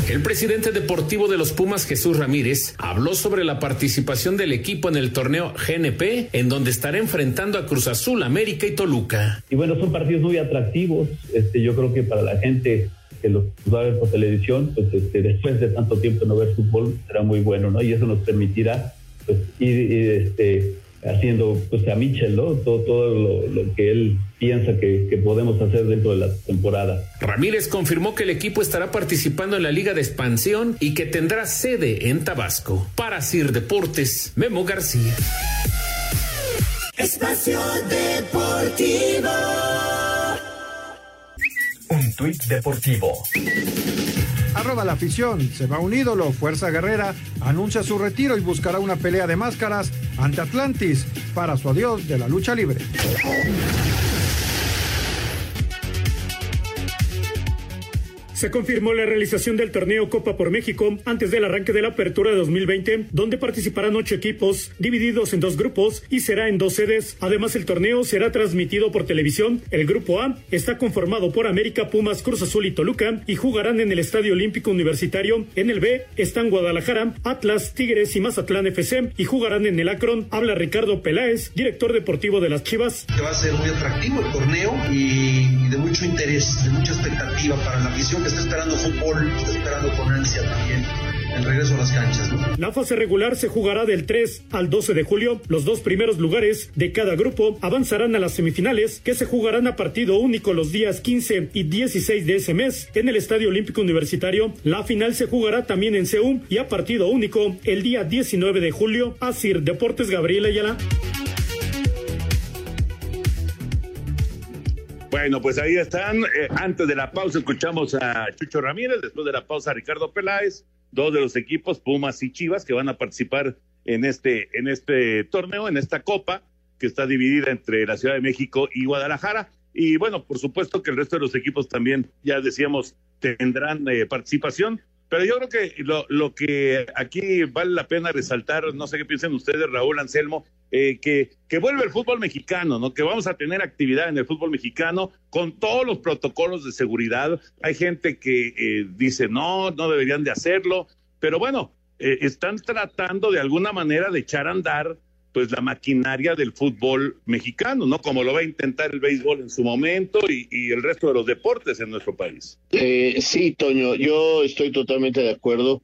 El presidente deportivo de los Pumas, Jesús Ramírez, habló sobre la participación del equipo en el torneo GNP, en donde estará enfrentando a Cruz Azul, América y Toluca. Y bueno, son partidos muy atractivos. Este, yo creo que para la gente que los va a ver por televisión, pues este, después de tanto tiempo no ver fútbol, será muy bueno, ¿no? Y eso nos permitirá pues, ir, ir, este, haciendo pues, a Michel, ¿no? Todo, todo lo, lo que él piensa que, que podemos hacer dentro de la temporada. Ramírez confirmó que el equipo estará participando en la Liga de Expansión y que tendrá sede en Tabasco. Para Sir Deportes, Memo García. Espacio Deportivo. Un tuit deportivo. Arroba la afición, se va un ídolo, Fuerza Guerrera, anuncia su retiro y buscará una pelea de máscaras ante Atlantis para su adiós de la lucha libre. Se confirmó la realización del torneo Copa por México antes del arranque de la apertura de 2020, donde participarán ocho equipos divididos en dos grupos y será en dos sedes. Además, el torneo será transmitido por televisión. El grupo A está conformado por América, Pumas, Cruz Azul y Toluca y jugarán en el Estadio Olímpico Universitario. En el B están Guadalajara, Atlas, Tigres y Mazatlán FC y jugarán en el Akron. Habla Ricardo Peláez, director deportivo de las Chivas. que va a ser muy atractivo el torneo y, de mucho interés, de mucha expectativa para la afición está esperando fútbol, está esperando también el regreso a las canchas. La fase regular se jugará del 3 al 12 de julio. Los dos primeros lugares de cada grupo avanzarán a las semifinales que se jugarán a partido único los días 15 y 16 de ese mes en el Estadio Olímpico Universitario. La final se jugará también en Seúl y a partido único el día 19 de julio. Asir Deportes Gabriela Ayala. Bueno, pues ahí están. Eh, antes de la pausa escuchamos a Chucho Ramírez, después de la pausa a Ricardo Peláez, dos de los equipos, Pumas y Chivas, que van a participar en este, en este torneo, en esta copa, que está dividida entre la Ciudad de México y Guadalajara. Y bueno, por supuesto que el resto de los equipos también, ya decíamos, tendrán eh, participación. Pero yo creo que lo, lo que aquí vale la pena resaltar, no sé qué piensan ustedes, Raúl Anselmo, eh, que, que vuelve el fútbol mexicano, ¿no? Que vamos a tener actividad en el fútbol mexicano con todos los protocolos de seguridad. Hay gente que eh, dice, no, no deberían de hacerlo, pero bueno, eh, están tratando de alguna manera de echar a andar pues la maquinaria del fútbol mexicano, ¿no? Como lo va a intentar el béisbol en su momento y, el resto de los deportes en nuestro país. Eh, sí, Toño, yo estoy totalmente de acuerdo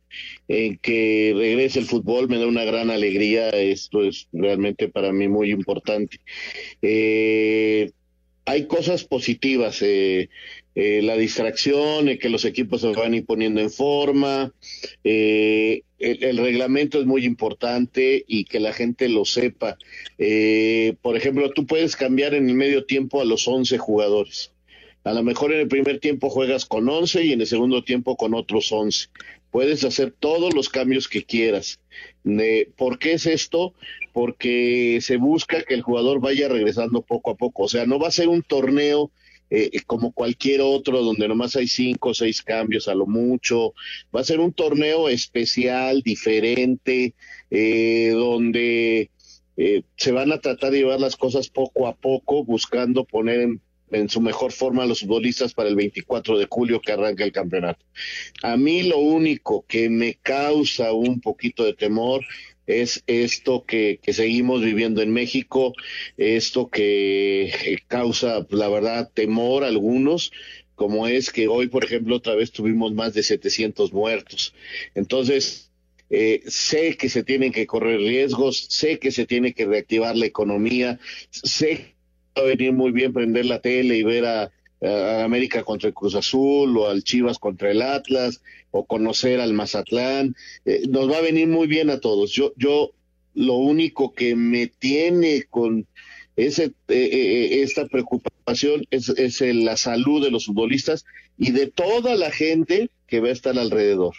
en que regrese el fútbol, me da una gran alegría, esto es realmente para mí muy importante. Eh, hay cosas positivas, eh, eh, la distracción, eh, que los equipos se van a ir poniendo en forma. Eh, el, reglamento es muy importante y que la gente lo sepa. por ejemplo, tú puedes cambiar en el medio tiempo a los 11 jugadores. A lo mejor en el primer tiempo juegas con 11 y en el segundo tiempo con otros 11. Puedes hacer todos los cambios que quieras. ¿Por qué es esto? Porque se busca que el jugador vaya regresando poco a poco. O sea, no va a ser un torneo eh, como cualquier otro donde nomás hay cinco o seis cambios a lo mucho. Va a ser un torneo especial, diferente, eh, donde eh, se van a tratar de llevar las cosas poco a poco, buscando poner en, en su mejor forma a los futbolistas para el 24 de julio que arranca el campeonato. A mí lo único que me causa un poquito de temor es esto que, que, seguimos viviendo en México, esto que eh, causa, la verdad, temor a algunos, como es que hoy, por ejemplo, otra vez tuvimos más de 700 muertos. Entonces, eh, sé que se tienen que correr riesgos, sé que se tiene que reactivar la economía, sé que va a venir muy bien prender la tele y ver a a América contra el Cruz Azul o al Chivas contra el Atlas o conocer al Mazatlán. Eh, nos va a venir muy bien a todos. Yo, yo lo único que me tiene con ese, eh, eh, esta preocupación es, es la salud de los futbolistas y de toda la gente que va a estar alrededor.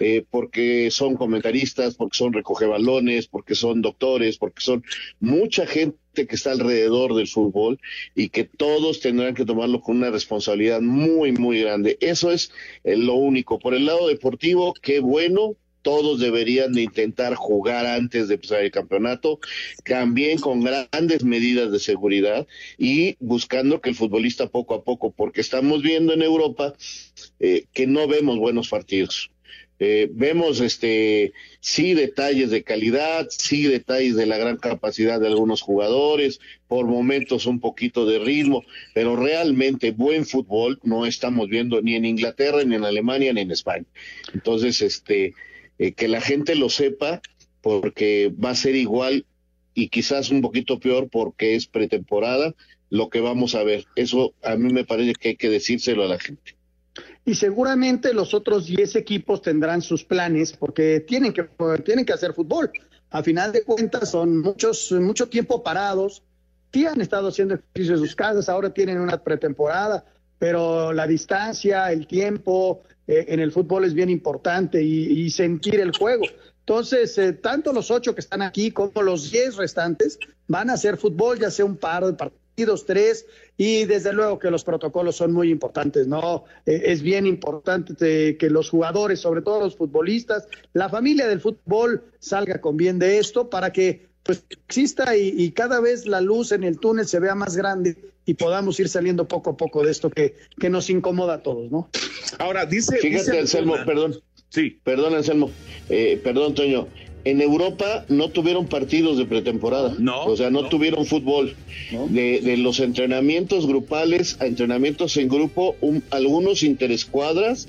Eh, porque son comentaristas, porque son recogebalones, porque son doctores, porque son mucha gente que está alrededor del fútbol y que todos tendrán que tomarlo con una responsabilidad muy, muy grande. Eso es eh, lo único. Por el lado deportivo, qué bueno, todos deberían de intentar jugar antes de empezar el campeonato, también con grandes medidas de seguridad y buscando que el futbolista poco a poco, porque estamos viendo en Europa eh, que no vemos buenos partidos. Eh, vemos este sí detalles de calidad, sí detalles de la gran capacidad de algunos jugadores, por momentos un poquito de ritmo, pero realmente buen fútbol no estamos viendo ni en Inglaterra, ni en Alemania, ni en España. Entonces, este, eh, que la gente lo sepa, porque va a ser igual y quizás un poquito peor porque es pretemporada lo que vamos a ver. Eso a mí me parece que hay que decírselo a la gente y seguramente los otros 10 equipos tendrán sus planes porque tienen que, tienen que hacer fútbol. A final de cuentas son muchos, mucho tiempo parados, sí han estado haciendo ejercicio en sus casas, ahora tienen una pretemporada, pero la distancia, el tiempo eh, en el fútbol es bien importante y, sentir el juego. Entonces, eh, tanto los ocho que están aquí como los diez restantes van a hacer fútbol, ya sea un par de partidos dos, tres, y desde luego que los protocolos son muy importantes, ¿no? Eh, es bien importante que los jugadores, sobre todo los futbolistas, la familia del fútbol salga con bien de esto para que pues exista y, cada vez la luz en el túnel se vea más grande y podamos ir saliendo poco a poco de esto que, que nos incomoda a todos, ¿no? Ahora, dice... Fíjate, Anselmo, perdón. Sí. Perdón, Anselmo. Eh, perdón, Toño en Europa no tuvieron partidos de pretemporada. No. O sea, no, tuvieron fútbol. De, los entrenamientos grupales a entrenamientos en grupo, algunos interescuadras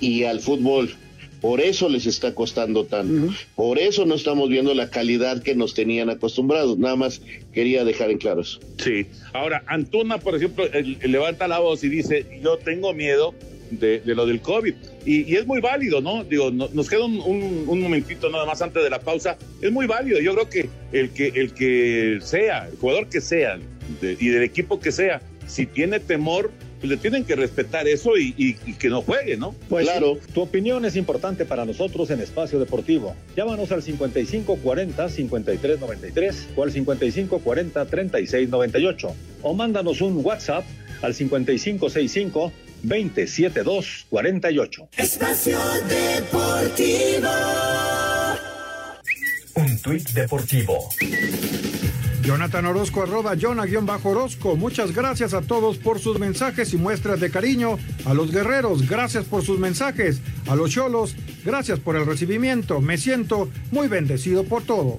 y al fútbol. Por eso les está costando tanto. Por eso no estamos viendo la calidad que nos tenían acostumbrados. Nada más quería dejar en claro eso. Sí. Ahora, Antuna, por ejemplo, levanta la voz y dice, yo tengo miedo de, lo del COVID. Y, y, es muy válido, ¿no? Digo, nos queda un, un, momentito nada más antes de la pausa. Es muy válido. Yo creo que el que, el que sea, el jugador que sea y del equipo que sea, si tiene temor, pues le tienen que respetar eso y, y, que no juegue, ¿no? Pues claro. tu opinión es importante para nosotros en Espacio Deportivo. Llámanos al 5540-5393 o al 5540-3698 o mándanos un WhatsApp al 5565 27248. Espacio Deportivo. Un tuit deportivo. Jonathan Orozco, arroba Jonah-Orozco. Muchas gracias a todos por sus mensajes y muestras de cariño. A los guerreros, gracias por sus mensajes. A los cholos, gracias por el recibimiento. Me siento muy bendecido por todo.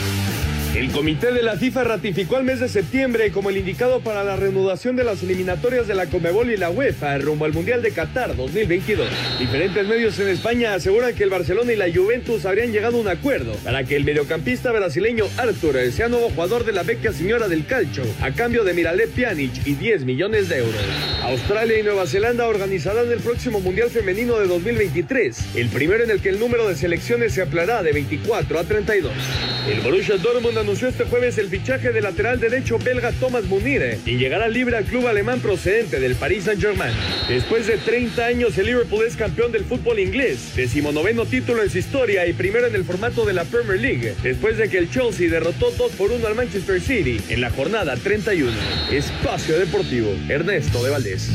El comité de la FIFA ratificó el mes de septiembre como el indicado para la reanudación de las eliminatorias de la Comebol y la UEFA rumbo al Mundial de Qatar 2022. Diferentes medios en España aseguran que el Barcelona y la Juventus habrían llegado a un acuerdo para que el mediocampista brasileño Arthur sea nuevo jugador de la beca señora del calcio a cambio de Miralé Pjanic y 10 millones de euros. Australia y Nueva Zelanda organizarán el próximo Mundial Femenino de 2023, el primero en el que el número de selecciones se ampliará de 24 a 32. El Borussia Dortmund anunció este jueves el fichaje del lateral derecho belga Thomas Munire y llegará libre al club alemán procedente del Paris Saint-Germain. Después de 30 años, el Liverpool es campeón del fútbol inglés, decimonoveno título en su historia y primero en el formato de la Premier League, después de que el Chelsea derrotó 2 por 1 al Manchester City en la jornada 31. Espacio Deportivo, Ernesto de Valdés.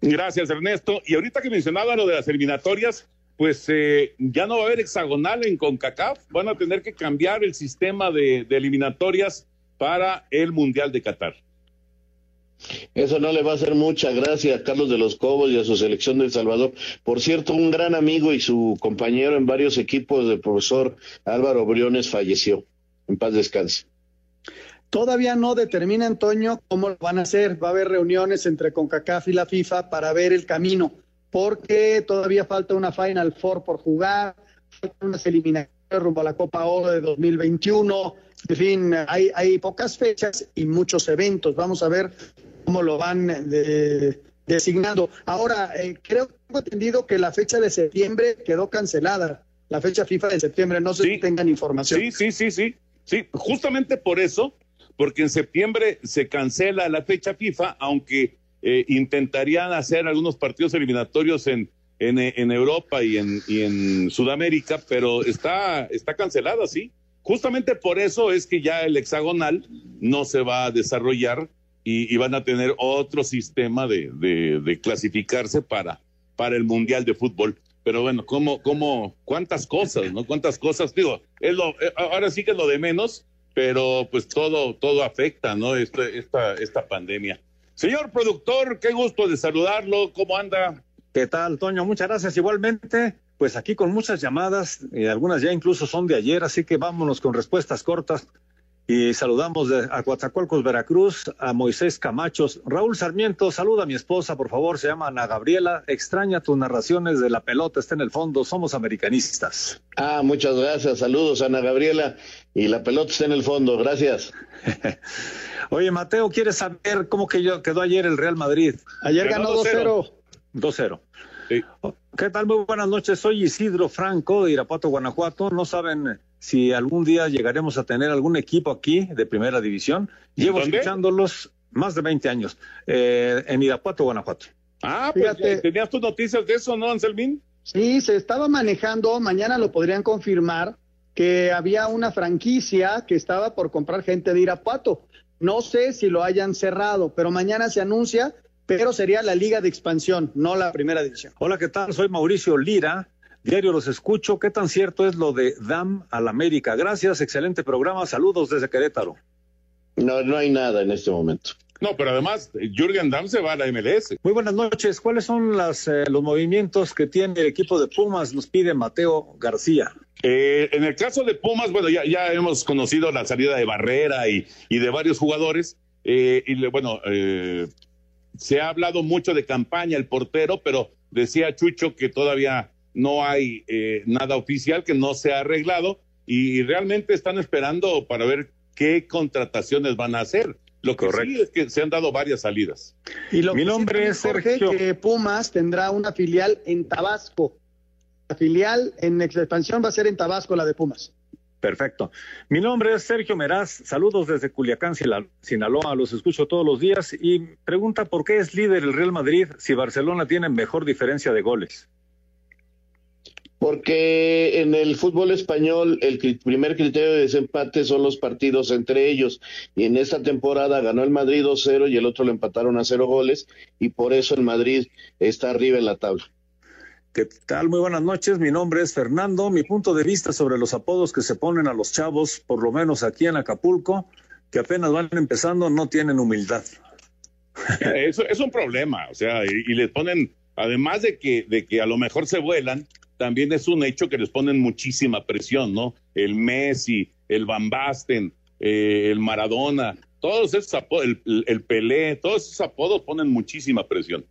Gracias, Ernesto. Y ahorita que mencionaba lo de las eliminatorias, pues eh, ya no va a haber hexagonal en CONCACAF, van a tener que cambiar el sistema de, de eliminatorias para el Mundial de Qatar. Eso no le va a hacer mucha gracia a Carlos de los Cobos y a su selección de El Salvador. Por cierto, un gran amigo y su compañero en varios equipos del profesor Álvaro Briones falleció. En paz descanse. Todavía no determina, Antonio, cómo lo van a hacer. Va a haber reuniones entre CONCACAF y la FIFA para ver el camino, porque todavía falta una Final Four por jugar, faltan unas eliminatorias rumbo a la Copa Oro de 2021. En fin, hay, hay pocas fechas y muchos eventos. Vamos a ver cómo lo van de, designando. Ahora, eh, creo que tengo entendido que la fecha de septiembre quedó cancelada. La fecha FIFA de septiembre, no sé si tengan información. Sí, sí, sí, sí. Sí, justamente por eso, porque en septiembre se cancela la fecha FIFA, aunque eh, intentarían hacer algunos partidos eliminatorios en, en, en Europa y en, y en Sudamérica, pero está, está cancelada, sí. Justamente por eso es que ya el hexagonal no se va a desarrollar y, y van a tener otro sistema de, de, de, clasificarse para, para el Mundial de Fútbol. Pero bueno, ¿cómo, cómo, cuántas cosas, ¿no? Cuántas cosas, digo, es lo, eh, ahora sí que es lo de menos, pero pues todo, todo afecta, ¿no? Esta, esta, esta pandemia. Señor productor, qué gusto de saludarlo, ¿cómo anda? ¿Qué tal, Toño? Muchas gracias. Igualmente, pues aquí con muchas llamadas, y algunas ya incluso son de ayer, así que vámonos con respuestas cortas. Y saludamos de, a Coatzacoalcos, Veracruz, a Moisés Camachos. Raúl Sarmiento, saluda a mi esposa, por favor, se llama Ana Gabriela. Extraña tus narraciones de la pelota, está en el fondo, somos americanistas. Ah, muchas gracias, saludos Ana Gabriela. Y la pelota está en el fondo, gracias. [laughs] Oye, Mateo, ¿quieres saber cómo que yo, quedó ayer el Real Madrid? Ayer ganó 2-0. 2-0. Sí. ¿Qué tal? Muy buenas noches. Soy Isidro Franco de Irapuato, Guanajuato. No saben si algún día llegaremos a tener algún equipo aquí de primera división. Llevo ¿Dónde? escuchándolos más de 20 años eh, en Irapuato, Guanajuato. Ah, pues Fíjate. tenías tus noticias de eso, ¿no, Anselmín? Sí, se estaba manejando, mañana lo podrían confirmar, que había una franquicia que estaba por comprar gente de Irapuato. No sé si lo hayan cerrado, pero mañana se anuncia, pero sería la Liga de Expansión, no la Primera División. Hola, ¿qué tal? Soy Mauricio Lira. Diario los escucho. ¿Qué tan cierto es lo de DAM al América? Gracias, excelente programa. Saludos desde Querétaro. No, no hay nada en este momento. No, pero además, Jürgen Damm se va a la MLS. Muy buenas noches. ¿Cuáles son las, eh, los movimientos que tiene el equipo de Pumas? Nos pide Mateo García. Eh, en el caso de Pumas, bueno, ya, ya hemos conocido la salida de Barrera y, y de varios jugadores. eh, y le- bueno, eh, se ha hablado mucho de campaña, el portero, pero decía Chucho que todavía no hay eh, nada oficial, que no se ha arreglado y, realmente están esperando para ver qué contrataciones van a hacer. Lo que sí es que se han dado varias salidas. Y lo Mi que nombre es Jorge, Sergio. que Pumas tendrá una filial en Tabasco. La filial en expansión va a ser en Tabasco, la de Pumas. Perfecto. Mi nombre es Sergio Meraz. Saludos desde Culiacán, Sinaloa. Los escucho todos los días y pregunta por qué es líder el Real Madrid si Barcelona tiene mejor diferencia de goles. Porque en el fútbol español el primer criterio de desempate son los partidos entre ellos. Y en esta temporada ganó el Madrid 2-0 y el otro lo empataron a cero goles. Y por eso el Madrid está arriba en la tabla. ¿Qué tal? Muy buenas noches. Mi nombre es Fernando. Mi punto de vista sobre los apodos que se ponen a los chavos, por lo menos aquí en Acapulco, que apenas van empezando, no tienen humildad. Eso es un problema, o sea, y, y les ponen, además de que, de que a lo mejor se vuelan, también es un hecho que les ponen muchísima presión, ¿no? El Messi, el Van Basten, eh, el Maradona, todos esos apodos, el, el, Pelé, todos esos apodos ponen muchísima presión.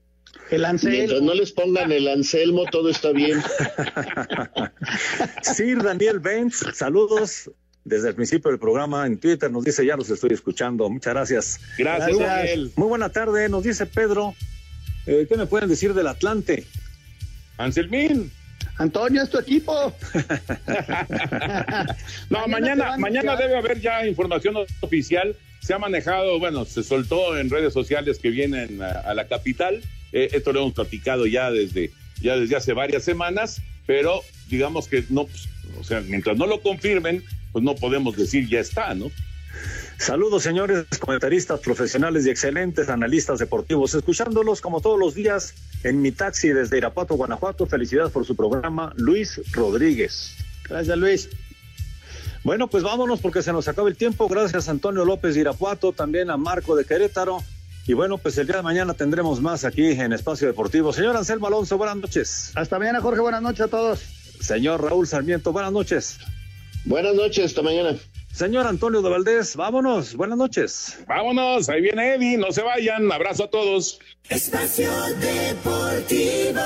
El Anselmo. Mientras no les pongan el Anselmo, todo está bien. [laughs] Sir Daniel Benz, saludos desde el principio del programa en Twitter. Nos dice, ya los estoy escuchando. Muchas gracias. Gracias, Daniel. Muy buena tarde. Nos dice Pedro, eh, ¿qué me pueden decir del Atlante? Anselmín. Antonio, es tu equipo. [laughs] no, mañana, mañana debe haber ya información oficial. Se ha manejado, bueno, se soltó en redes sociales que vienen a, la capital. Eh, esto lo hemos platicado ya desde, ya desde hace varias semanas, pero digamos que no, pues, o sea, mientras no lo confirmen, pues no podemos decir ya está, ¿no? Saludos, señores comentaristas profesionales y excelentes analistas deportivos. Escuchándolos como todos los días en mi taxi desde Irapuato, Guanajuato. Felicidades por su programa, Luis Rodríguez. Gracias, Luis. Bueno, pues vámonos porque se nos acaba el tiempo. Gracias a Antonio López de Irapuato, también a Marco de Querétaro. Y bueno, pues el día de mañana tendremos más aquí en Espacio Deportivo. Señor Anselmo Alonso, buenas noches. Hasta mañana, Jorge. Buenas noches a todos. Señor Raúl Sarmiento, buenas noches. Buenas noches, hasta mañana. Señor Antonio de Valdés, vámonos. Buenas noches. Vámonos, ahí viene Eddie, no se vayan. Abrazo a todos. Espacio Deportivo.